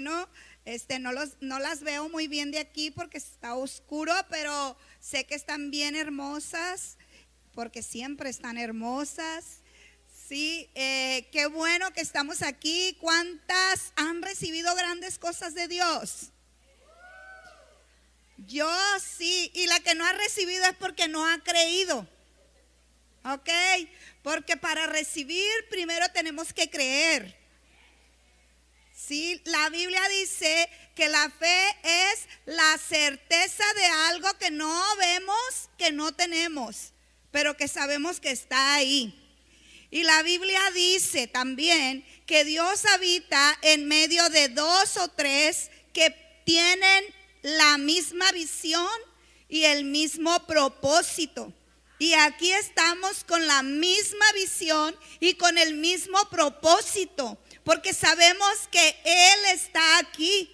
bueno. Este, no, los, no las veo muy bien de aquí porque está oscuro, pero sé que están bien hermosas, porque siempre están hermosas. Sí, eh, qué bueno que estamos aquí. ¿Cuántas han recibido grandes cosas de Dios? Yo sí, y la que no ha recibido es porque no ha creído. ¿Ok? Porque para recibir primero tenemos que creer. Sí, la Biblia dice que la fe es la certeza de algo que no vemos, que no tenemos, pero que sabemos que está ahí. Y la Biblia dice también que Dios habita en medio de dos o tres que tienen la misma visión y el mismo propósito. Y aquí estamos con la misma visión y con el mismo propósito porque sabemos que Él está aquí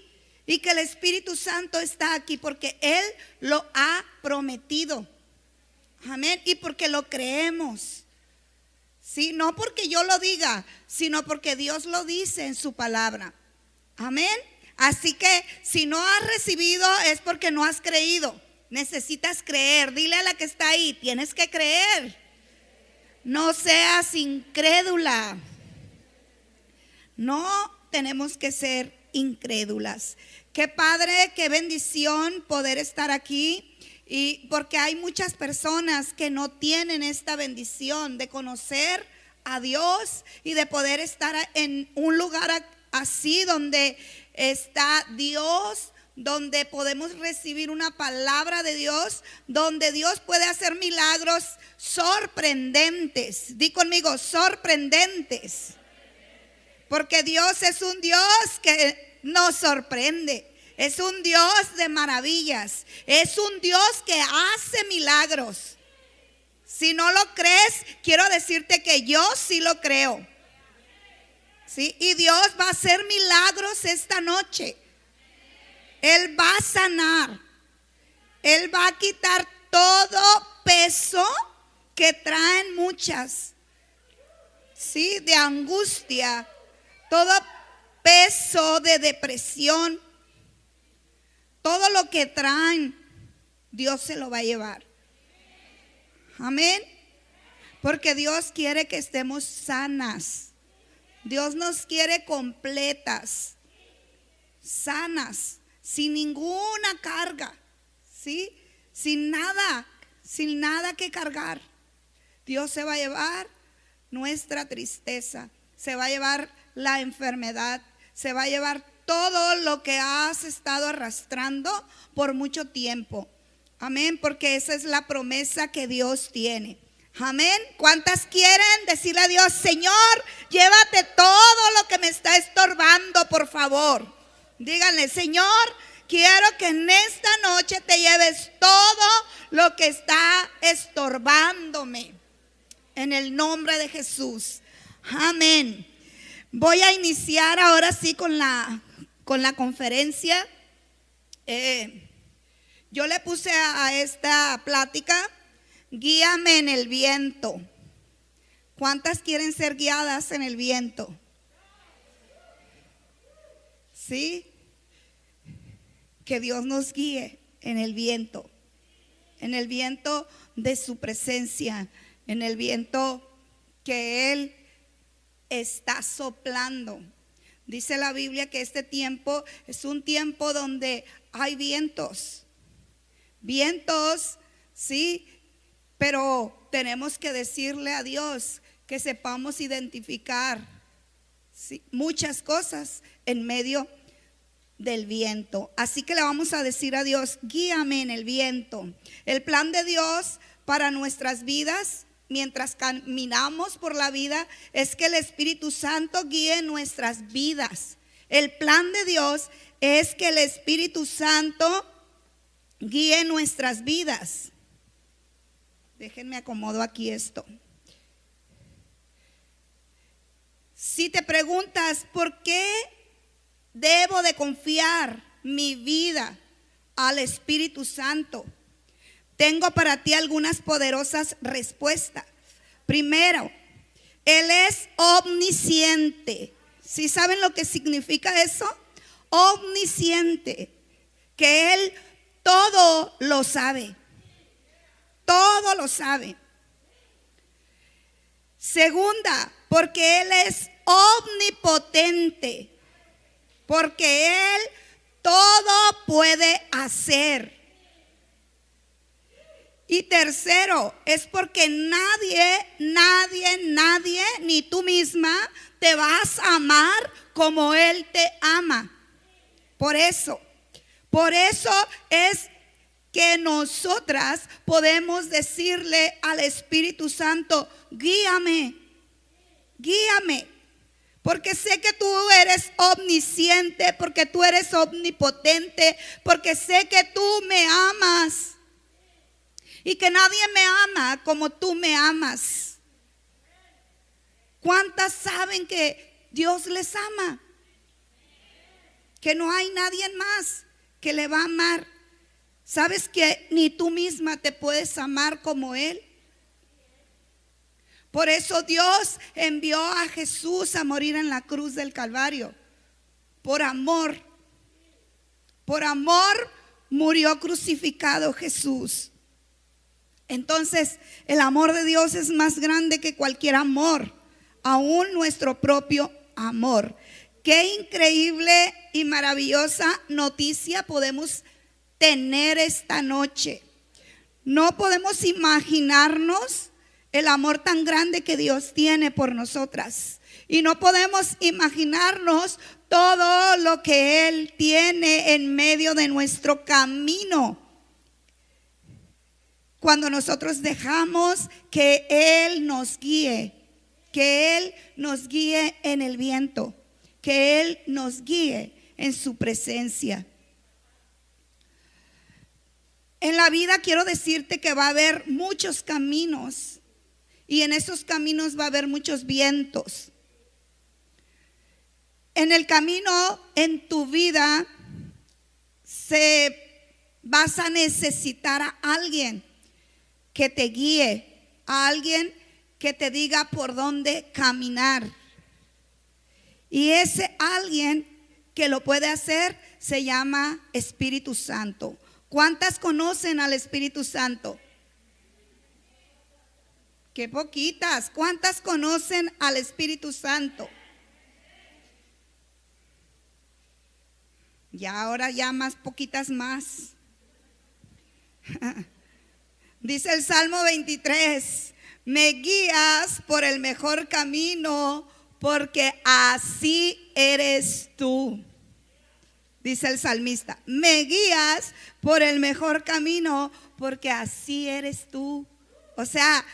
y que el Espíritu Santo está aquí porque Él lo ha prometido. Amén. Y porque lo creemos. Sí, no porque yo lo diga, sino porque Dios lo dice en su palabra. Amén. Así que si no has recibido es porque no has creído. Necesitas creer. Dile a la que está ahí, tienes que creer. No seas incrédula. No tenemos que ser incrédulas. Qué padre, qué bendición poder estar aquí. Y porque hay muchas personas que no tienen esta bendición de conocer a Dios y de poder estar en un lugar así donde está Dios, donde podemos recibir una palabra de Dios, donde Dios puede hacer milagros sorprendentes. Di conmigo, sorprendentes. Porque Dios es un Dios que nos sorprende. Es un Dios de maravillas. Es un Dios que hace milagros. Si no lo crees, quiero decirte que yo sí lo creo. ¿Sí? Y Dios va a hacer milagros esta noche. Él va a sanar. Él va a quitar todo peso que traen muchas. ¿Sí? De angustia, todo peso de depresión, todo lo que traen, Dios se lo va a llevar. Amén. Porque Dios quiere que estemos sanas. Dios nos quiere completas, sanas, sin ninguna carga, ¿sí? Sin nada, sin nada que cargar. Dios se va a llevar nuestra tristeza, se va a llevar la enfermedad, se va a llevar todo lo que has estado arrastrando por mucho tiempo. Amén, porque esa es la promesa que Dios tiene. Amén. ¿Cuántas quieren decirle a Dios, Señor, llévate todo lo que me está estorbando, por favor? Díganle, Señor, quiero que en esta noche te lleves todo lo que está estorbándome. En el nombre de Jesús. Amén. Voy a iniciar ahora sí con la, con la conferencia. Eh, yo le puse a, a esta plática, guíame en el viento. ¿Cuántas quieren ser guiadas en el viento? ¿Sí? Que Dios nos guíe en el viento, en el viento de su presencia, en el viento que Él está soplando. Dice la Biblia que este tiempo es un tiempo donde hay vientos. Vientos, sí, pero tenemos que decirle a Dios que sepamos identificar muchas cosas en medio del viento. Así que le vamos a decir a Dios, guíame en el viento. El plan de Dios para nuestras vidas mientras caminamos por la vida es que el Espíritu Santo guíe nuestras vidas. El plan de Dios es que el Espíritu Santo guíe nuestras vidas. Déjenme acomodo aquí esto. Si te preguntas, ¿por qué debo de confiar mi vida al Espíritu Santo? Tengo para ti algunas poderosas respuestas. Primero, Él es omnisciente. ¿Sí saben lo que significa eso? omnisciente, que Él todo lo sabe. Todo lo sabe. Segunda, porque Él es omnipotente, porque Él todo puede hacer. Y tercero, es porque nadie, nadie, nadie, ni tú misma, te vas a amar como Él te ama. Por eso, por eso es que nosotras podemos decirle al Espíritu Santo, guíame, guíame. Porque sé que tú eres omnisciente, porque tú eres omnipotente, porque sé que tú me amas y que nadie me ama como tú me amas. ¿Cuántas saben que Dios les ama? Que no hay nadie más que le va a amar. ¿Sabes que ni tú misma te puedes amar como Él? Por eso Dios envió a Jesús a morir en la cruz del Calvario. Por amor. Por amor murió crucificado Jesús. Entonces, el amor de Dios es más grande que cualquier amor, aún nuestro propio amor. Qué increíble y maravillosa noticia podemos tener esta noche. No podemos imaginarnos el amor tan grande que Dios tiene por nosotras. Y no podemos imaginarnos todo lo que Él tiene en medio de nuestro camino cuando nosotros dejamos que Él nos guíe, que Él nos guíe en el viento, que Él nos guíe en su presencia. En la vida quiero decirte que va a haber muchos caminos y en esos caminos va a haber muchos vientos. En el camino en tu vida se vas a necesitar a alguien que te guíe, a alguien que te diga por dónde caminar. Y ese alguien que lo puede hacer se llama Espíritu Santo. ¿Cuántas conocen al Espíritu Santo? Qué poquitas. ¿Cuántas conocen al Espíritu Santo? Ya ahora ya más poquitas más. Dice el Salmo 23, me guías por el mejor camino porque así eres tú. Dice el salmista, me guías por el mejor camino porque así eres tú. O sea,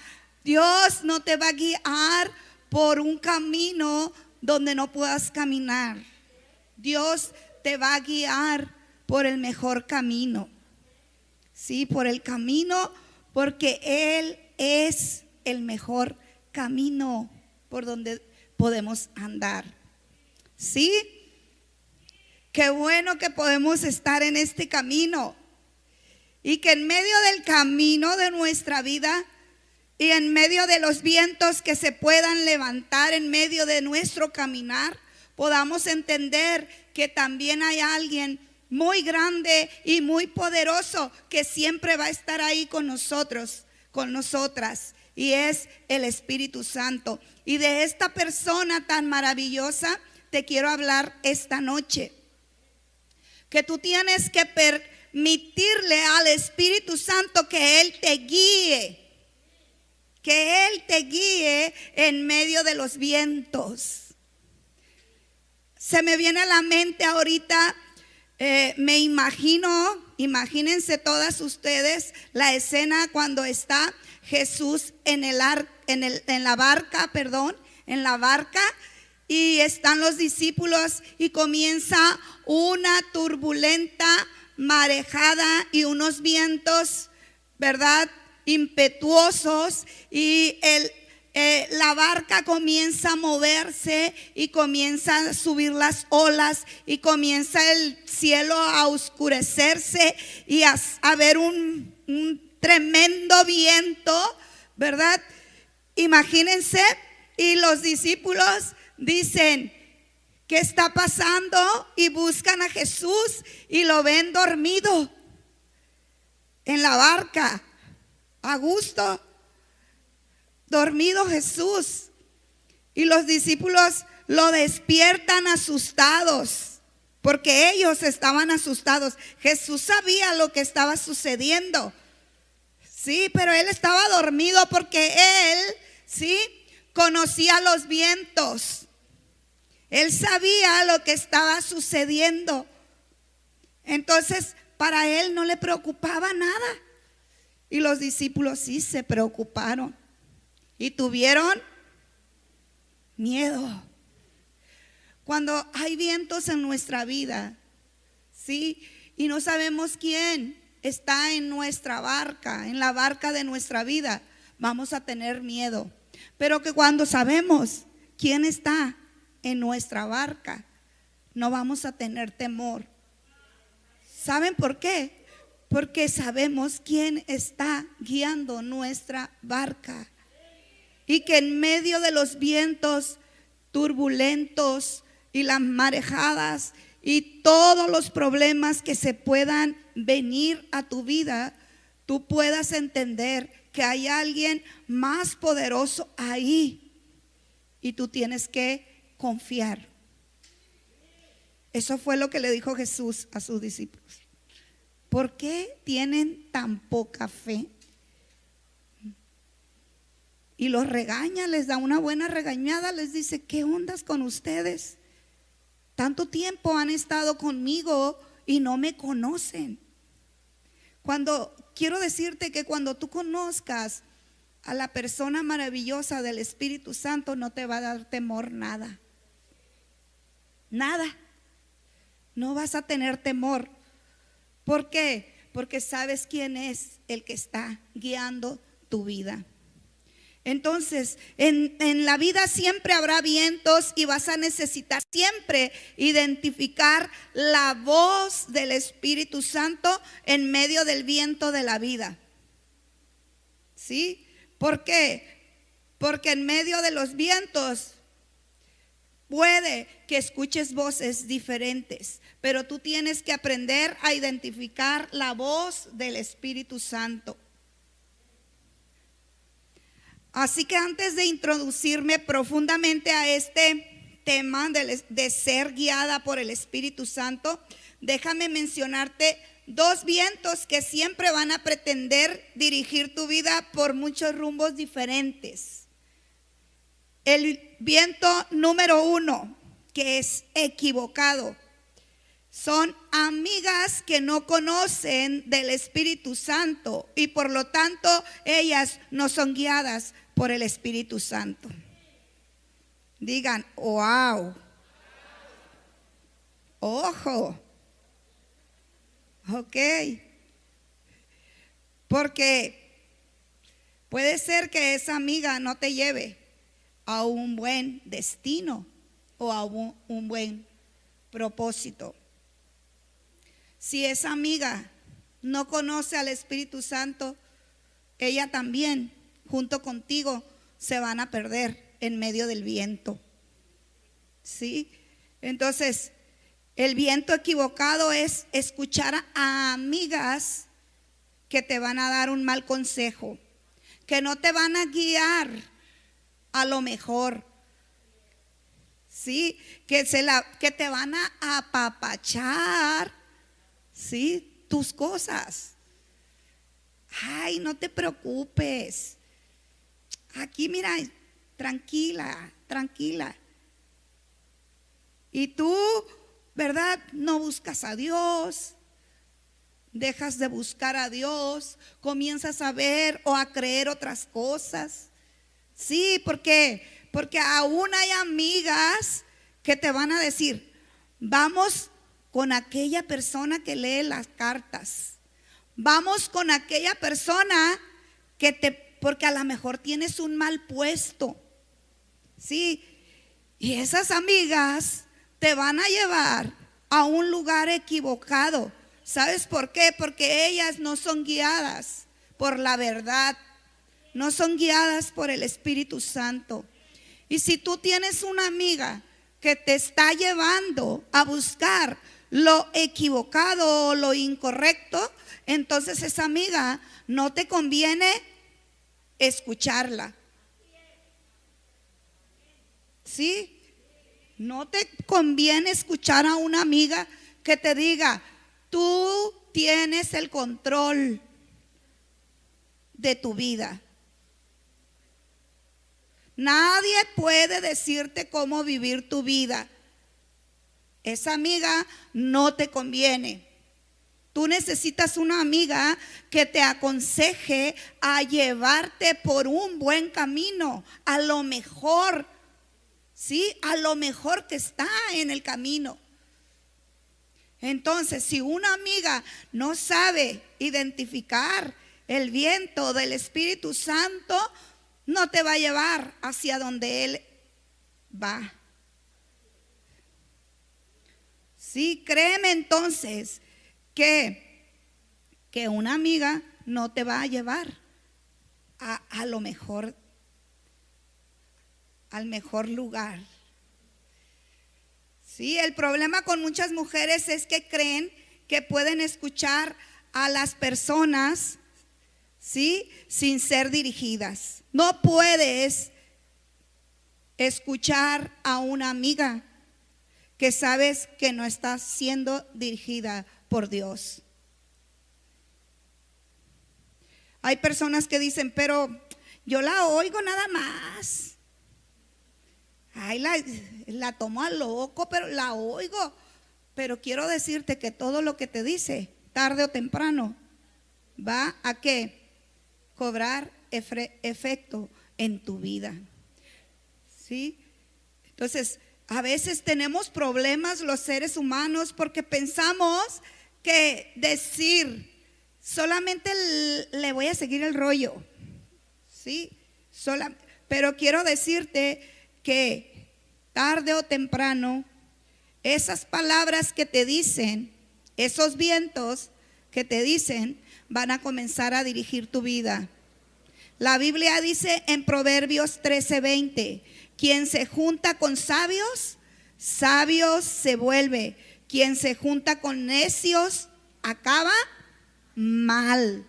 Dios no te va a guiar por un camino donde no puedas caminar. Dios te va a guiar por el mejor camino. Sí, por el camino porque Él es el mejor camino por donde podemos andar. ¿Sí? Qué bueno que podemos estar en este camino y que en medio del camino de nuestra vida y en medio de los vientos que se puedan levantar en medio de nuestro caminar, podamos entender que también hay alguien muy grande y muy poderoso que siempre va a estar ahí con nosotros, con nosotras. Y es el Espíritu Santo. Y de esta persona tan maravillosa te quiero hablar esta noche. Que tú tienes que permitirle al Espíritu Santo que Él te guíe. Que Él te guíe en medio de los vientos. Se me viene a la mente ahorita eh, me imagino, imagínense todas ustedes la escena cuando está Jesús en, el en, el, en la barca, perdón, en la barca y están los discípulos y comienza una turbulenta marejada y unos vientos, ¿verdad? Impetuosos y el, eh, la barca comienza a moverse y comienza a subir las olas y comienza el cielo a oscurecerse y a haber un, un tremendo viento, ¿verdad? Imagínense, y los discípulos dicen, ¿Qué está pasando? Y buscan a Jesús y lo ven dormido en la barca, a gusto, dormido Jesús. Y los discípulos lo despiertan asustados, porque ellos estaban asustados. Jesús sabía lo que estaba sucediendo. Sí, pero él estaba dormido porque él, sí, conocía los vientos. Él sabía lo que estaba sucediendo. Entonces, para él no le preocupaba nada. Y los discípulos sí se preocuparon y tuvieron miedo. Cuando hay vientos en nuestra vida, ¿sí? Y no sabemos quién está en nuestra barca, en la barca de nuestra vida, vamos a tener miedo. Pero que cuando sabemos quién está en nuestra barca, no vamos a tener temor. ¿Saben por qué? Porque sabemos quién está guiando nuestra barca. Y que en medio de los vientos turbulentos y las marejadas y todos los problemas que se puedan venir a tu vida, tú puedas entender que hay alguien más poderoso ahí y tú tienes que confiar. Eso fue lo que le dijo Jesús a sus discípulos. ¿Por qué tienen tan poca fe? Y los regaña, les da una buena regañada, les dice, ¿qué ondas con ustedes? Tanto tiempo han estado conmigo y no me conocen. Cuando quiero decirte que cuando tú conozcas a la persona maravillosa del Espíritu Santo, no te va a dar temor nada. Nada. No vas a tener temor. ¿Por qué? Porque sabes quién es el que está guiando tu vida. Entonces, en, la vida siempre habrá vientos y vas a necesitar siempre identificar la voz del Espíritu Santo en medio del viento de la vida. ¿Sí? ¿Por qué? Porque en medio de los vientos Puede que escuches voces diferentes, pero tú tienes que aprender a identificar la voz del Espíritu Santo. Así que antes de introducirme profundamente a este tema de, ser guiada por el Espíritu Santo, déjame mencionarte dos vientos que siempre van a pretender dirigir tu vida por muchos rumbos diferentes. El viento número uno, que es equivocado, son amigas que no conocen del Espíritu Santo y por lo tanto ellas no son guiadas por el Espíritu Santo. Digan, wow. Ojo. Ok. Porque puede ser que esa amiga no te lleve a un buen destino o a un, buen propósito. Si esa amiga no conoce al Espíritu Santo, ella también, junto contigo, se van a perder en medio del viento. ¿Sí? Entonces, el viento equivocado es escuchar a amigas que te van a dar un mal consejo, que no te van a guiar a lo mejor. Sí, que, se la, que te van a apapachar, sí, tus cosas. Ay, no te preocupes. Aquí, mira, tranquila, tranquila. Y tú, ¿verdad? No buscas a Dios. Dejas de buscar a Dios, comienzas a ver o a creer otras cosas. Sí, ¿por qué? Porque aún hay amigas que te van a decir, vamos con aquella persona que lee las cartas. Vamos con aquella persona que te, porque a lo mejor tienes un mal puesto. Sí, y esas amigas te van a llevar a un lugar equivocado. ¿Sabes por qué? Porque ellas no son guiadas por la verdad no son guiadas por el Espíritu Santo. Y si tú tienes una amiga que te está llevando a buscar lo equivocado o lo incorrecto, entonces esa amiga no te conviene escucharla. ¿Sí? No te conviene escuchar a una amiga que te diga, tú tienes el control de tu vida. Nadie puede decirte cómo vivir tu vida. Esa amiga no te conviene. Tú necesitas una amiga que te aconseje a llevarte por un buen camino, a lo mejor, ¿sí? A lo mejor que está en el camino. Entonces, si una amiga no sabe identificar el viento del Espíritu Santo, no te va a llevar hacia donde Él va. Sí, créeme entonces que, que una amiga no te va a llevar a, a lo mejor, al mejor lugar. Sí, el problema con muchas mujeres es que creen que pueden escuchar a las personas, ¿sí? Sin ser dirigidas. No puedes escuchar a una amiga que sabes que no está siendo dirigida por Dios. Hay personas que dicen, pero yo la oigo nada más. Ay, la, la tomo a loco, pero la oigo. Pero quiero decirte que todo lo que te dice, tarde o temprano, va a qué? Cobrar efecto en tu vida. ¿Sí? Entonces, a veces tenemos problemas los seres humanos porque pensamos que decir solamente le voy a seguir el rollo. ¿Sí? pero quiero decirte que tarde o temprano esas palabras que te dicen, esos vientos que te dicen, van a comenzar a dirigir tu vida. La Biblia dice en Proverbios 13:20, quien se junta con sabios, sabios se vuelve. Quien se junta con necios, acaba mal.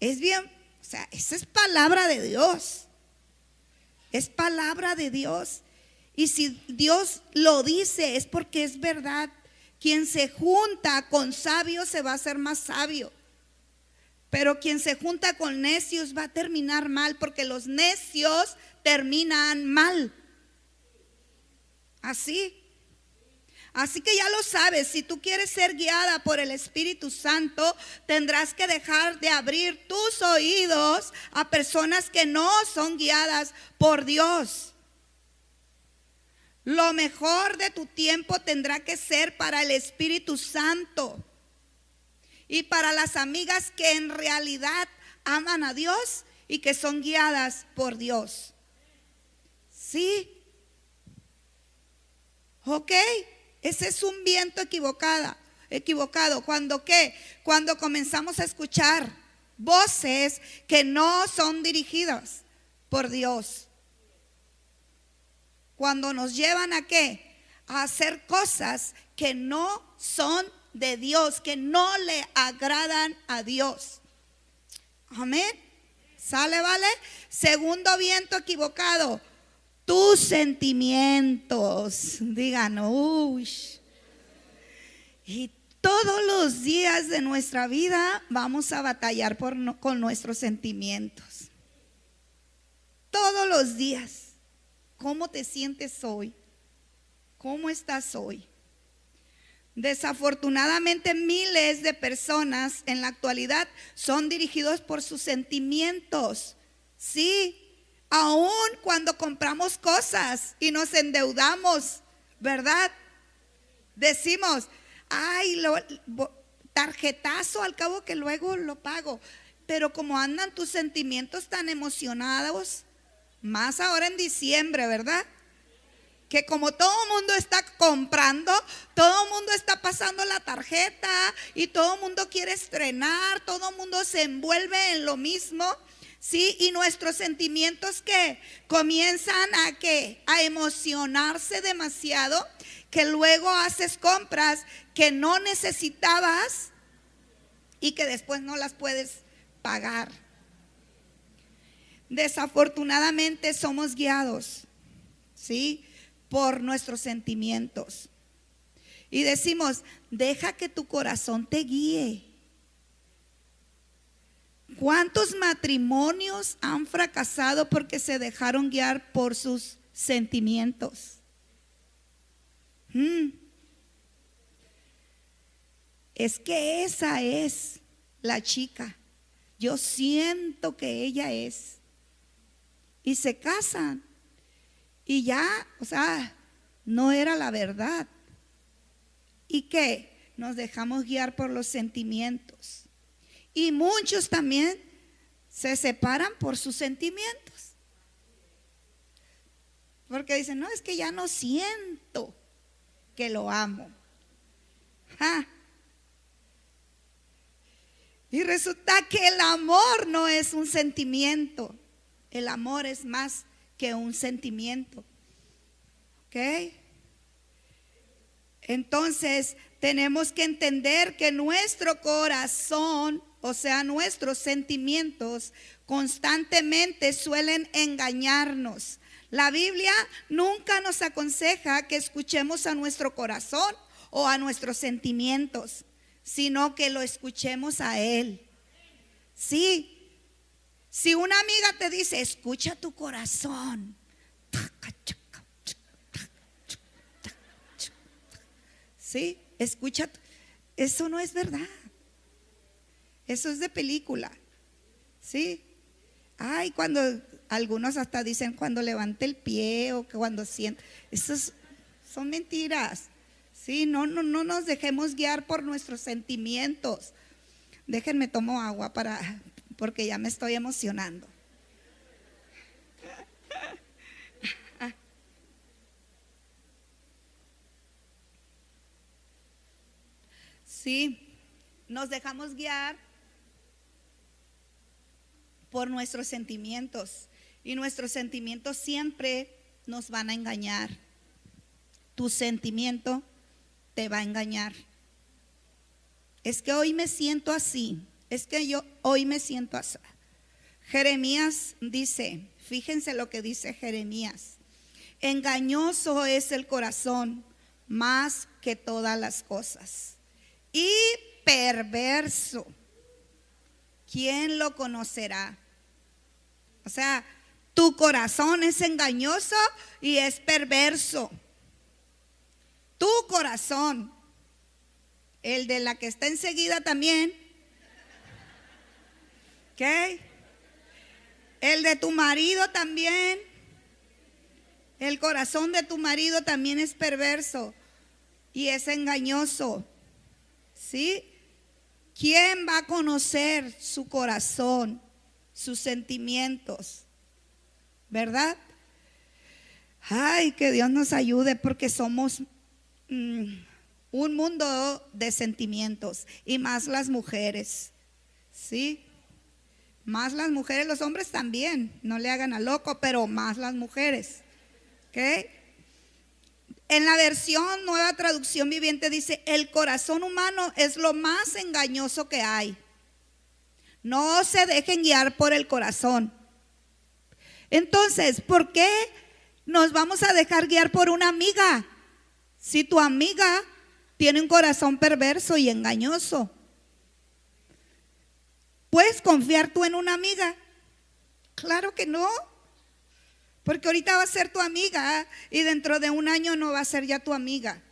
Es bien, o sea, esa es palabra de Dios. Es palabra de Dios. Y si Dios lo dice es porque es verdad. Quien se junta con sabios se va a hacer más sabio. Pero quien se junta con necios va a terminar mal porque los necios terminan mal. Así. Así que ya lo sabes, si tú quieres ser guiada por el Espíritu Santo, tendrás que dejar de abrir tus oídos a personas que no son guiadas por Dios. Lo mejor de tu tiempo tendrá que ser para el Espíritu Santo y para las amigas que en realidad aman a Dios y que son guiadas por Dios. ¿Sí? ¿Ok? Ese es un viento equivocado. Equivocado. ¿Cuando qué? Cuando comenzamos a escuchar voces que no son dirigidas por Dios. Cuando nos llevan a qué? A hacer cosas que no son de Dios, que no le agradan a Dios. Amén. ¿Sale, vale? Segundo viento equivocado tus sentimientos. Digan, uy. Y todos los días de nuestra vida vamos a batallar por con nuestros sentimientos. Todos los días. ¿Cómo te sientes hoy? ¿Cómo estás hoy? Desafortunadamente miles de personas en la actualidad son dirigidos por sus sentimientos. Sí, Aún cuando compramos cosas y nos endeudamos, ¿verdad? Decimos, ay, lo, tarjetazo al cabo que luego lo pago. Pero como andan tus sentimientos tan emocionados, más ahora en diciembre, ¿verdad? Que como todo mundo está comprando, todo mundo está pasando la tarjeta y todo el mundo quiere estrenar, todo el mundo se envuelve en lo mismo. Sí, y nuestros sentimientos que comienzan a que a emocionarse demasiado, que luego haces compras que no necesitabas y que después no las puedes pagar. Desafortunadamente somos guiados, ¿sí? Por nuestros sentimientos. Y decimos, deja que tu corazón te guíe. ¿Cuántos matrimonios han fracasado porque se dejaron guiar por sus sentimientos? Mm. Es que esa es la chica. Yo siento que ella es. Y se casan. Y ya, o sea, no era la verdad. ¿Y qué? Nos dejamos guiar por los sentimientos. Y muchos también se separan por sus sentimientos. Porque dicen, no, es que ya no siento que lo amo. Y resulta que el amor no es un sentimiento. El amor es más que un sentimiento. ¿Ok? Entonces tenemos que entender que nuestro corazón, o sea, nuestros sentimientos, constantemente suelen engañarnos. La Biblia nunca nos aconseja que escuchemos a nuestro corazón o a nuestros sentimientos, sino que lo escuchemos a Él. Sí, si una amiga te dice, escucha tu corazón, sí, escucha, eso no es verdad. Eso es de película. Sí. Ay, cuando algunos hasta dicen cuando levante el pie o cuando siente. Esas son mentiras. Sí, no, no, no nos dejemos guiar por nuestros sentimientos. Déjenme tomo agua para porque ya me estoy emocionando. Sí, nos dejamos guiar por nuestros sentimientos. Y nuestros sentimientos siempre nos van a engañar. Tu sentimiento te va a engañar. Es que hoy me siento así. Es que yo hoy me siento así. Jeremías dice, fíjense lo que dice Jeremías. Engañoso es el corazón más que todas las cosas. Y perverso. ¿Quién lo conocerá? O sea, tu corazón es engañoso y es perverso. Tu corazón, el de la que está enseguida también, ¿ok? El de tu marido también. El corazón de tu marido también es perverso y es engañoso. ¿Sí? ¿Quién va a conocer su corazón, sus sentimientos? ¿Verdad? Ay, que Dios nos ayude porque somos mm, un mundo de sentimientos y más las mujeres. ¿Sí? Más las mujeres, los hombres también, no le hagan a loco, pero más las mujeres. ¿Ok? En la versión nueva traducción viviente dice, el corazón humano es lo más engañoso que hay. No se dejen guiar por el corazón. Entonces, ¿por qué nos vamos a dejar guiar por una amiga? Si tu amiga tiene un corazón perverso y engañoso. ¿Puedes confiar tú en una amiga? Claro que no. Porque ahorita va a ser tu amiga y dentro de un año no va a ser ya tu amiga.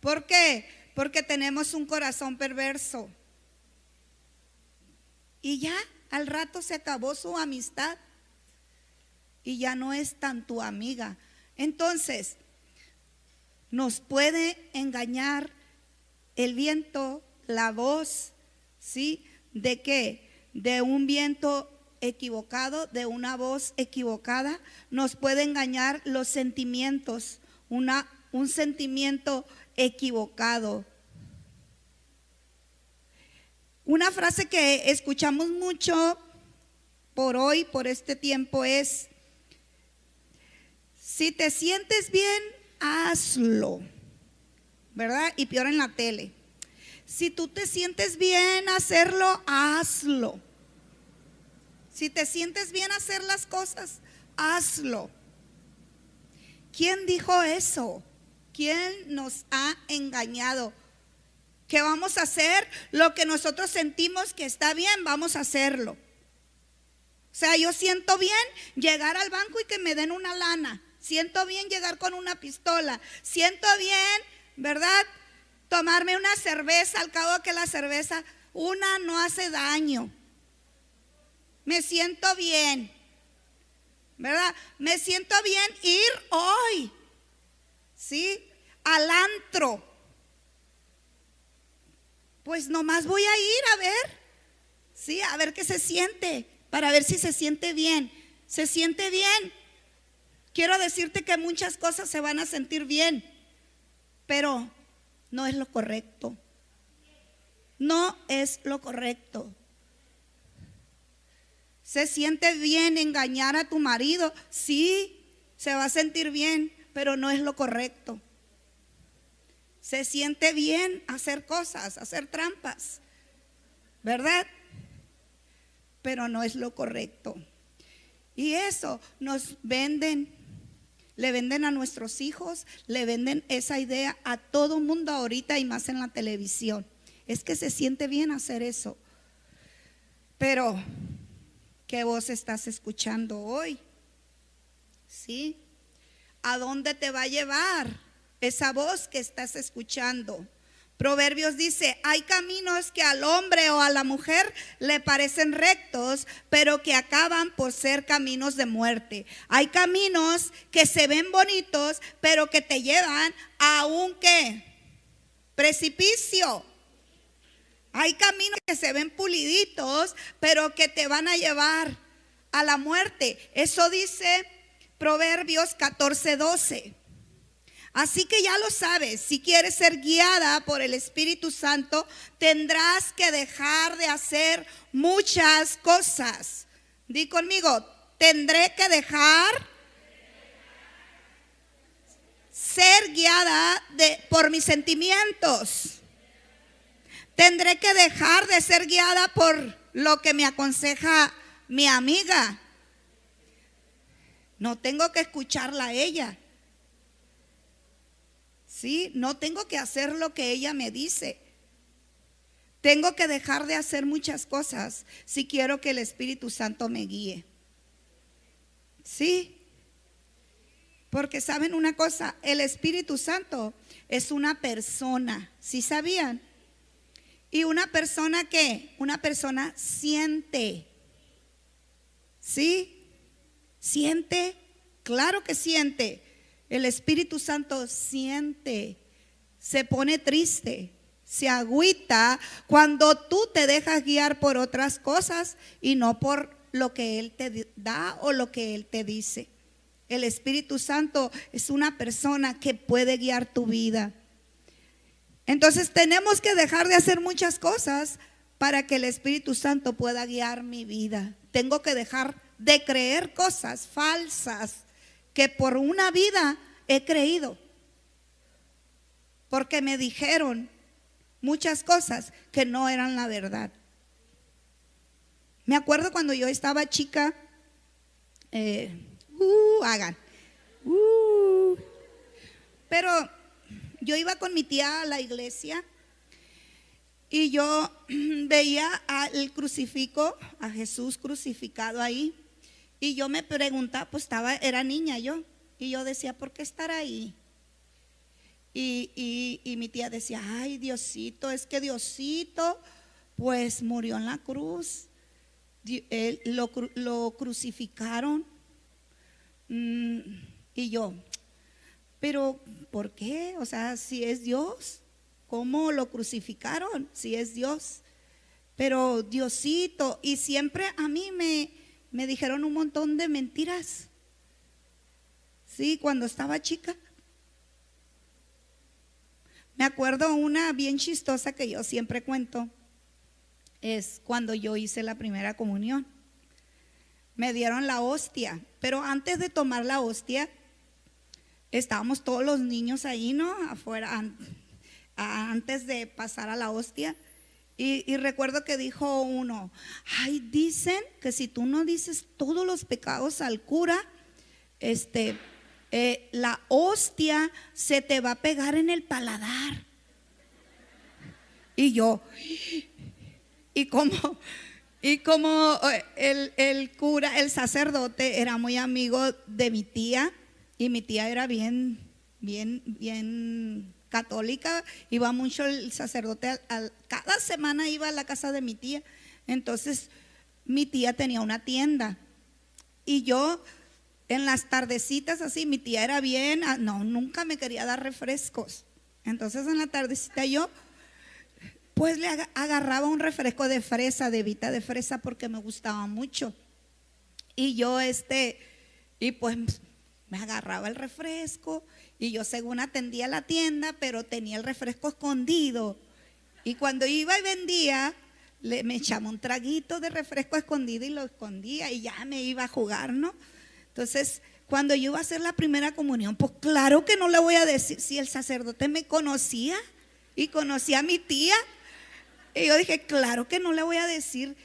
¿Por qué? Porque tenemos un corazón perverso. Y ya al rato se acabó su amistad y ya no es tan tu amiga. Entonces, nos puede engañar el viento, la voz, ¿sí? ¿De qué? De un viento equivocado, de una voz equivocada, nos puede engañar los sentimientos, una, un sentimiento equivocado. Una frase que escuchamos mucho por hoy, por este tiempo es, si te sientes bien, hazlo, ¿verdad? Y peor en la tele. Si tú te sientes bien hacerlo, hazlo. Si te sientes bien hacer las cosas, hazlo. ¿Quién dijo eso? ¿Quién nos ha engañado? Que vamos a hacer lo que nosotros sentimos que está bien, vamos a hacerlo. O sea, yo siento bien llegar al banco y que me den una lana. Siento bien llegar con una pistola. Siento bien, ¿verdad? Tomarme una cerveza al cabo que la cerveza, una no hace daño. Me siento bien. ¿Verdad? Me siento bien ir hoy. ¿Sí? Al antro. Pues nomás voy a ir a ver. Sí, a ver qué se siente para ver si se siente bien. ¿Se siente bien? Quiero decirte que muchas cosas se van a sentir bien, pero no es lo correcto. No es lo correcto. ¿Se siente bien engañar a tu marido? Sí, se va a sentir bien, pero no es lo correcto. Se siente bien hacer cosas, hacer trampas, ¿verdad? pero no es lo correcto. Y eso nos venden, le venden a nuestros hijos, le venden esa idea a todo mundo ahorita y más en la televisión. Es que se siente bien hacer eso. Pero, ¿qué voz estás escuchando hoy? ¿Sí? ¿A dónde te va a llevar esa voz que estás escuchando? Proverbios dice, hay caminos que al hombre o a la mujer le parecen rectos, pero que acaban por ser caminos de muerte. Hay caminos que se ven bonitos, pero que te llevan a un? Precipicio. Hay caminos que se ven puliditos, pero que te van a llevar a la muerte. Eso dice Proverbios 14, 12. Así que ya lo sabes, si quieres ser guiada por el Espíritu Santo, tendrás que dejar de hacer muchas cosas. Di conmigo, tendré que dejar ser guiada de, por mis sentimientos. Tendré que dejar de ser guiada por lo que me aconseja mi amiga. No tengo que escucharla a ella. ¿sí? No tengo que hacer lo que ella me dice. Tengo que dejar de hacer muchas cosas si quiero que el Espíritu Santo me guíe. ¿Sí? Porque saben una cosa, el Espíritu Santo es una persona, ¿sí sabían? Y una persona que, una persona siente. ¿Sí? ¿Siente? Claro que siente. El Espíritu Santo siente, se pone triste, se agüita cuando tú te dejas guiar por otras cosas y no por lo que Él te da o lo que Él te dice. El Espíritu Santo es una persona que puede guiar tu vida. Entonces tenemos que dejar de hacer muchas cosas para que el Espíritu Santo pueda guiar mi vida. Tengo que dejar de creer cosas falsas que por una vida he creído. Porque me dijeron muchas cosas que no eran la verdad. Me acuerdo cuando yo estaba chica, eh, uh, hagan, uh, pero yo iba con mi tía a la iglesia y yo veía al crucifijo, a Jesús crucificado ahí, y yo me preguntaba, pues estaba, era niña yo, y yo decía, ¿por qué estar ahí? Y, mi tía decía, ay Diosito, es que Diosito pues murió en la cruz. Él, lo, crucificaron. Mm, y yo, pero ¿por qué? O sea, si es Dios, ¿cómo lo crucificaron? Si es Dios. Pero Diosito, y siempre a mí me, me dijeron un montón de mentiras. Sí, cuando estaba chica. Me acuerdo una bien chistosa que yo siempre cuento, es cuando yo hice la primera comunión. me dieron la hostia, pero antes de tomar la hostia, estábamos todos los niños ahí, ¿no? Afuera, antes de pasar a la hostia. Y, recuerdo que dijo uno, ay, dicen que si tú no dices todos los pecados al cura, este, eh, la hostia se te va a pegar en el paladar. Y yo, y como, y como eh, el, el, cura, el sacerdote era muy amigo de mi tía, y mi tía era bien, bien, bien católica, iba mucho el sacerdote, cada semana iba a la casa de mi tía. Entonces, mi tía tenía una tienda y yo en las tardecitas así, mi tía era bien, ah, no, nunca me quería dar refrescos. Entonces en la tardecita yo, pues le agarraba un refresco de fresa, de vita de fresa, porque me gustaba mucho. Y yo, este, y pues me agarraba el refresco y yo según atendía la tienda, pero tenía el refresco escondido. Y cuando iba y vendía, le, me echaba un traguito de refresco escondido y lo escondía y ya me iba a jugar, ¿no? Entonces, cuando yo iba a hacer la primera comunión, pues claro que no le voy a decir si el sacerdote me conocía y conocía a mi tía. Y yo dije, claro que no le voy a decir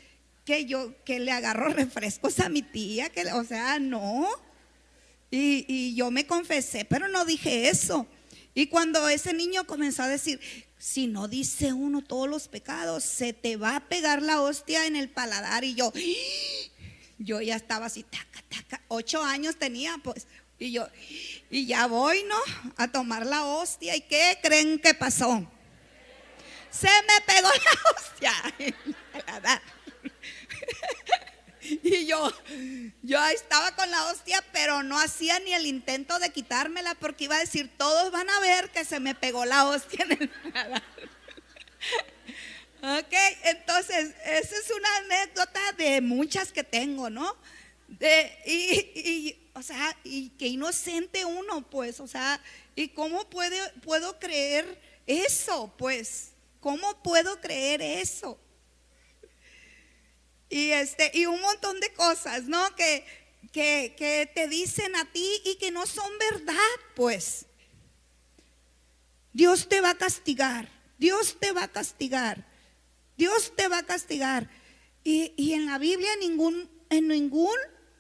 que yo que le agarro refrescos a mi tía, que o sea, no. Y, yo me confesé, pero no dije eso. Y cuando ese niño comenzó a decir, si no dice uno todos los pecados, se te va a pegar la hostia en el paladar. Y yo, yo ya estaba así, taca, taca, ocho años tenía, pues. Y yo, y ya voy, ¿no? A tomar la hostia. ¿Y qué creen que pasó? Se me pegó la hostia en el paladar. Y yo, yo estaba con la hostia, pero no hacía ni el intento de quitármela porque iba a decir, todos van a ver que se me pegó la hostia en el Ok, entonces, esa es una anécdota de muchas que tengo, ¿no? Y, o sea, y qué inocente uno, pues, o sea, ¿y cómo puede, puedo creer eso, pues? ¿Cómo puedo creer eso? Y, este, y un montón de cosas, ¿no? Que, que, que te dicen a ti y que no son verdad, pues. Dios te va a castigar, Dios te va a castigar, Dios te va a castigar. Y, y en la Biblia, ningún, en ningún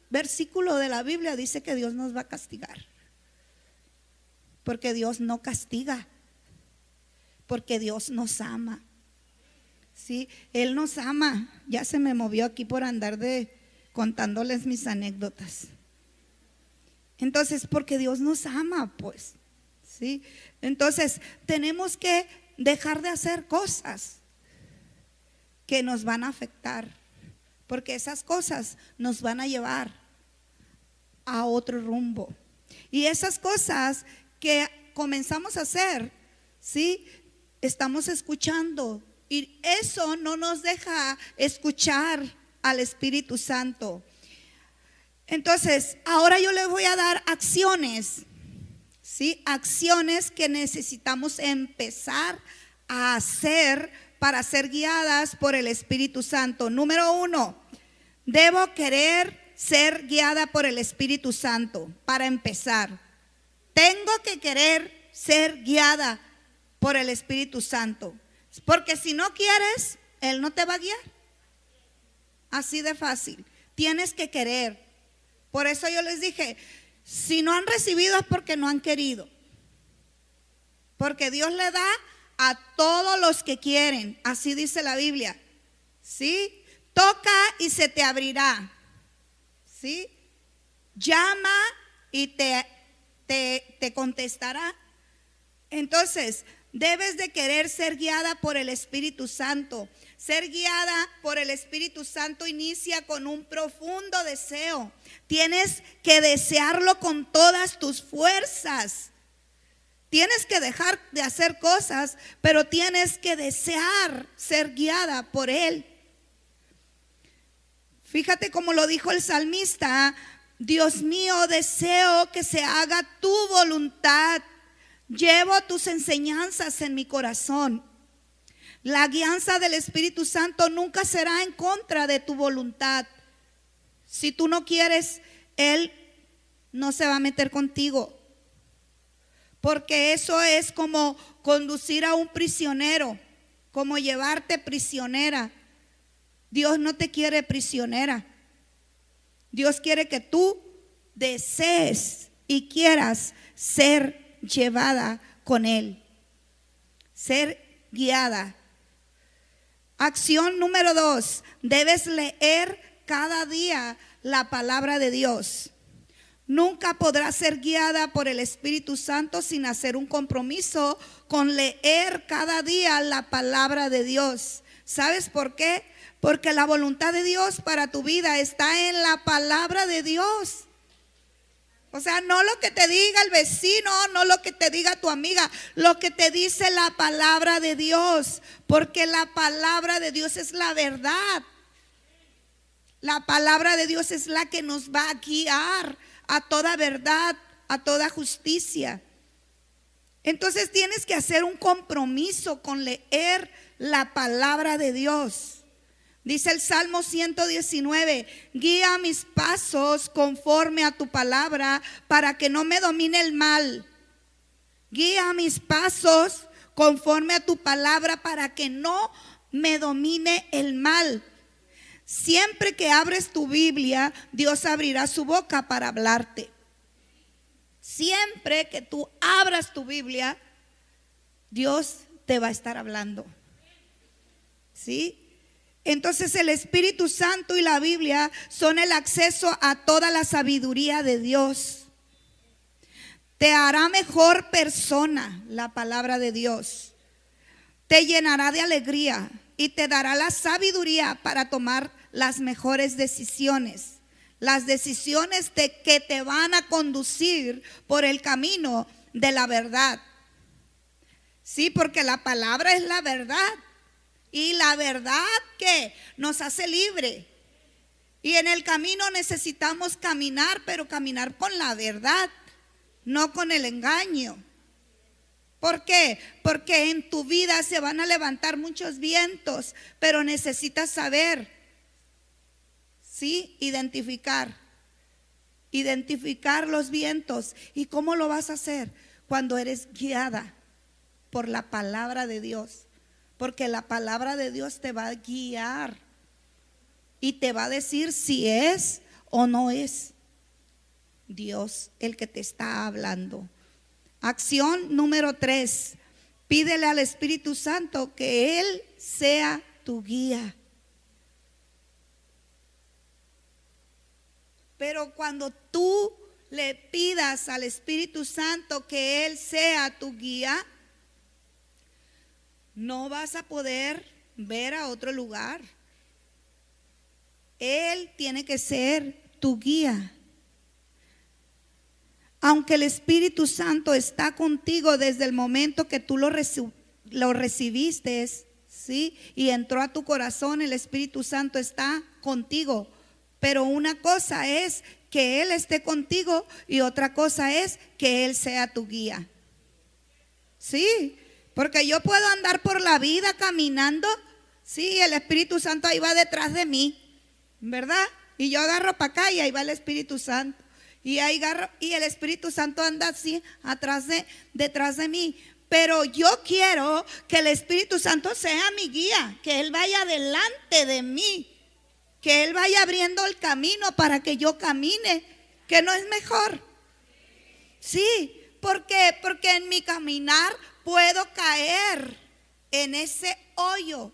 versículo de la Biblia dice que Dios nos va a castigar. Porque Dios no castiga, porque Dios nos ama. ¿Sí? Él nos ama. Ya se me movió aquí por andar de contándoles mis anécdotas. Entonces, porque Dios nos ama, pues, ¿sí? Entonces, tenemos que dejar de hacer cosas que nos van a afectar, porque esas cosas nos van a llevar a otro rumbo. Y esas cosas que comenzamos a hacer, ¿sí? Estamos escuchando y eso no nos deja escuchar al Espíritu Santo. Entonces, ahora yo les voy a dar acciones, ¿sí? Acciones que necesitamos empezar a hacer para ser guiadas por el Espíritu Santo. Número uno, debo querer ser guiada por el Espíritu Santo para empezar. Tengo que querer ser guiada por el Espíritu Santo. Porque si no quieres, Él no te va a guiar. Así de fácil. Tienes que querer. Por eso yo les dije, si no han recibido es porque no han querido. Porque Dios le da a todos los que quieren. Así dice la Biblia. ¿Sí? Toca y se te abrirá. ¿Sí? Llama y te, te, te contestará. Entonces, Debes de querer ser guiada por el Espíritu Santo. Ser guiada por el Espíritu Santo inicia con un profundo deseo. Tienes que desearlo con todas tus fuerzas. Tienes que dejar de hacer cosas, pero tienes que desear ser guiada por Él. Fíjate como lo dijo el salmista, Dios mío, deseo que se haga tu voluntad Llevo tus enseñanzas en mi corazón. La guianza del Espíritu Santo nunca será en contra de tu voluntad. Si tú no quieres, Él no se va a meter contigo. Porque eso es como conducir a un prisionero, como llevarte prisionera. Dios no te quiere prisionera. Dios quiere que tú desees y quieras ser llevada con Él, ser guiada. Acción número dos, debes leer cada día la palabra de Dios. Nunca podrás ser guiada por el Espíritu Santo sin hacer un compromiso con leer cada día la palabra de Dios. ¿Sabes por qué? Porque la voluntad de Dios para tu vida está en la palabra de Dios. O sea, no lo que te diga el vecino, no lo que te diga tu amiga, lo que te dice la palabra de Dios. Porque la palabra de Dios es la verdad. La palabra de Dios es la que nos va a guiar a toda verdad, a toda justicia. Entonces tienes que hacer un compromiso con leer la palabra de Dios. Dice el Salmo 119, guía mis pasos conforme a tu palabra para que no me domine el mal. Guía mis pasos conforme a tu palabra para que no me domine el mal. Siempre que abres tu Biblia, Dios abrirá su boca para hablarte. Siempre que tú abras tu Biblia, Dios te va a estar hablando. ¿Sí? Entonces el Espíritu Santo y la Biblia son el acceso a toda la sabiduría de Dios. Te hará mejor persona la palabra de Dios. Te llenará de alegría y te dará la sabiduría para tomar las mejores decisiones, las decisiones de que te van a conducir por el camino de la verdad. Sí, porque la palabra es la verdad y la verdad que nos hace libre. Y en el camino necesitamos caminar, pero caminar con la verdad, no con el engaño. ¿Por qué? Porque en tu vida se van a levantar muchos vientos, pero necesitas saber ¿sí? Identificar. Identificar los vientos. ¿Y cómo lo vas a hacer? Cuando eres guiada por la palabra de Dios. Porque la palabra de Dios te va a guiar y te va a decir si es o no es Dios el que te está hablando. Acción número tres. Pídele al Espíritu Santo que Él sea tu guía. Pero cuando tú le pidas al Espíritu Santo que Él sea tu guía, no vas a poder ver a otro lugar. Él tiene que ser tu guía. Aunque el Espíritu Santo está contigo desde el momento que tú lo, lo recibiste, ¿sí? Y entró a tu corazón, el Espíritu Santo está contigo. Pero una cosa es que Él esté contigo y otra cosa es que Él sea tu guía. Sí, porque yo puedo andar por la vida caminando, sí, el Espíritu Santo ahí va detrás de mí, ¿verdad? Y yo agarro para acá y ahí va el Espíritu Santo. Y ahí agarro, y el Espíritu Santo anda así atrás de, detrás de mí. Pero yo quiero que el Espíritu Santo sea mi guía, que Él vaya delante de mí que Él vaya abriendo el camino para que yo camine, que no es mejor. Sí, porque porque en mi caminar puedo caer en ese hoyo.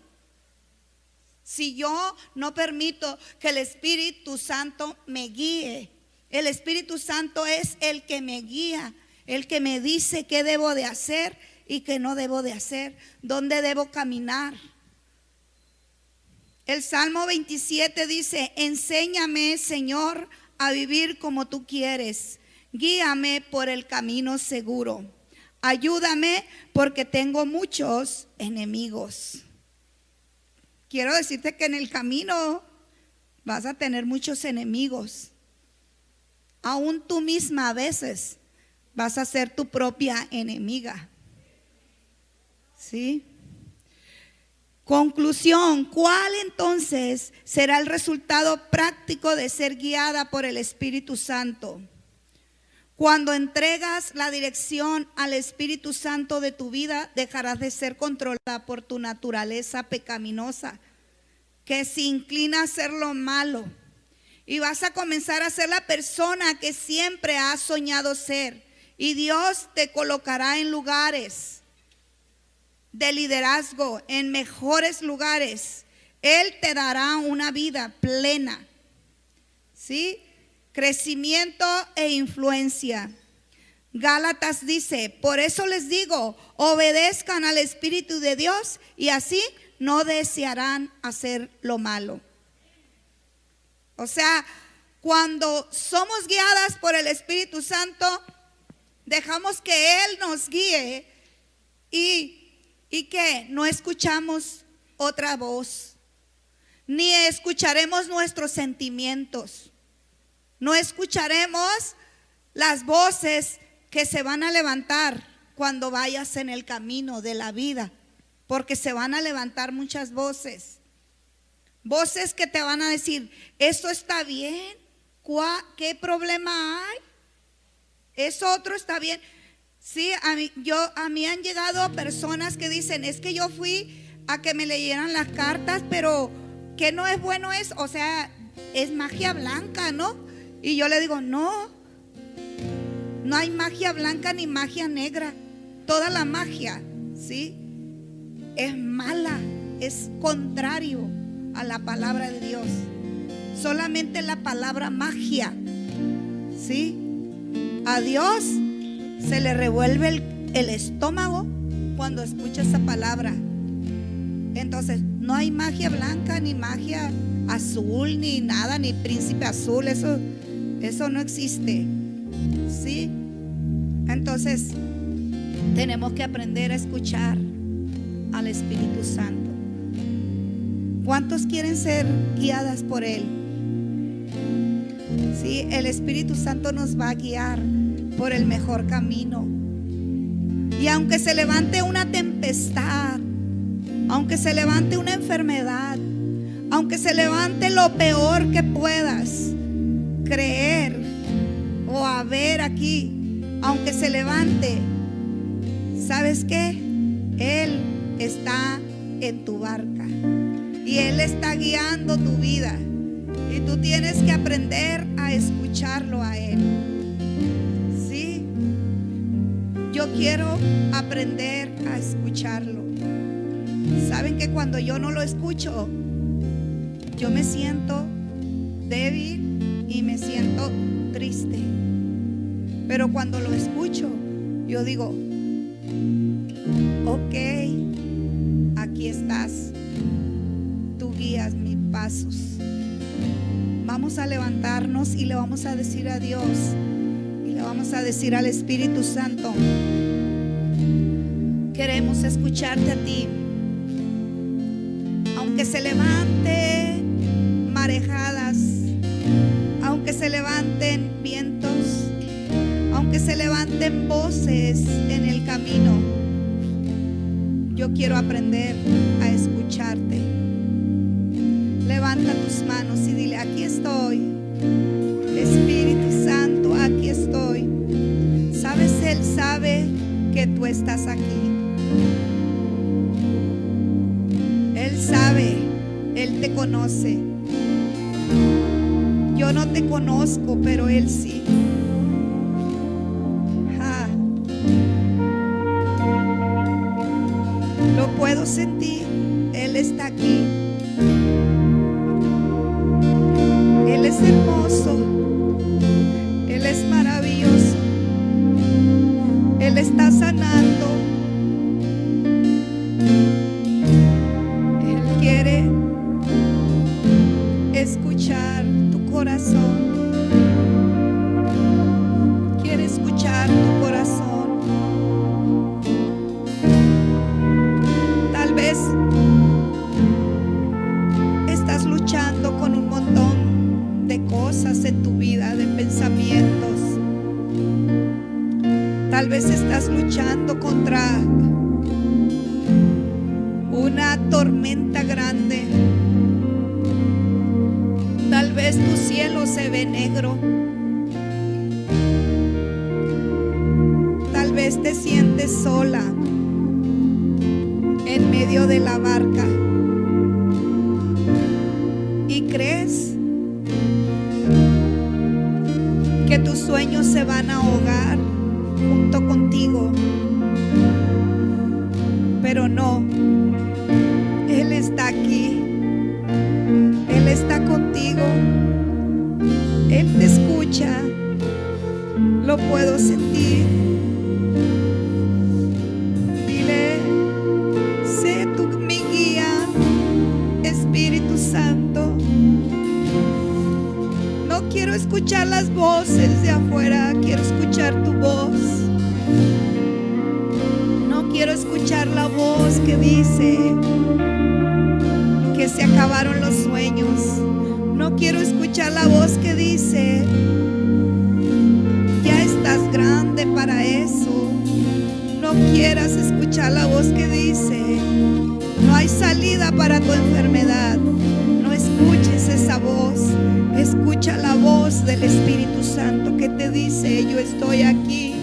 Si yo no permito que el Espíritu Santo me guíe, el Espíritu Santo es el que me guía, el que me dice qué debo de hacer y qué no debo de hacer, dónde debo caminar. El Salmo 27 dice, enséñame, Señor, a vivir como tú quieres. Guíame por el camino seguro. Ayúdame porque tengo muchos enemigos. Quiero decirte que en el camino vas a tener muchos enemigos. Aún tú misma a veces vas a ser tu propia enemiga. ¿Sí? Conclusión, ¿cuál entonces será el resultado práctico de ser guiada por el Espíritu Santo? Cuando entregas la dirección al Espíritu Santo de tu vida, dejarás de ser controlada por tu naturaleza pecaminosa, que se inclina a hacer lo malo. Y vas a comenzar a ser la persona que siempre has soñado ser. Y Dios te colocará en lugares de liderazgo, en mejores lugares. Él te dará una vida plena. ¿Sí? Crecimiento e influencia. Gálatas dice, por eso les digo, obedezcan al Espíritu de Dios y así no desearán hacer lo malo. O sea, cuando somos guiadas por el Espíritu Santo, dejamos que Él nos guíe y, y que no escuchamos otra voz, ni escucharemos nuestros sentimientos. No escucharemos las voces que se van a levantar cuando vayas en el camino de la vida, porque se van a levantar muchas voces. Voces que te van a decir, ¿eso está bien? ¿Qué problema hay? ¿Eso otro está bien? Sí, a mí, yo, a mí han llegado personas que dicen, es que yo fui a que me leyeran las cartas, pero que no es bueno es, o sea, es magia blanca, ¿no? Y yo le digo, no, no hay magia blanca ni magia negra. Toda la magia, ¿sí? Es mala, es contrario a la palabra de Dios. Solamente la palabra magia, ¿sí? A Dios se le revuelve el, estómago cuando escucha esa palabra. Entonces, no hay magia blanca, ni magia azul, ni nada, ni príncipe azul. Eso eso no existe. ¿Sí? Entonces, tenemos que aprender a escuchar al Espíritu Santo. ¿Cuántos quieren ser guiadas por Él? Sí, el Espíritu Santo nos va a guiar por el mejor camino. Y aunque se levante una tempestad, aunque se levante una enfermedad, aunque se levante lo peor que puedas, creer o a ver aquí, aunque se levante, ¿sabes qué? Él está en tu barca y Él está guiando tu vida. Y tú tienes que aprender a escucharlo a Él. ¿Sí? Yo quiero aprender a escucharlo. ¿Saben que cuando yo no lo escucho, yo me siento débil, y me siento triste. Pero cuando lo escucho, yo digo, ok, aquí estás, tú guías mis pasos. Vamos a levantarnos y le vamos a decir a Dios y le vamos a decir al Espíritu Santo, queremos escucharte a ti. Aunque se levante marejadas, se levanten voces en el camino, yo quiero aprender a escucharte. Levanta tus manos y dile, aquí estoy. Espíritu Santo, aquí estoy. Sabes, Él sabe que tú estás aquí. Él sabe, Él te conoce. Yo no te conozco, pero Él sí. Lo puedo sentir. tu vida, de pensamientos. Tal vez estás luchando contra una tormenta grande. Tal vez tu cielo se ve negro. Tal vez te sientes sola en medio de la barca. van a ahogar junto contigo. Pero no, que te dice, yo estoy aquí.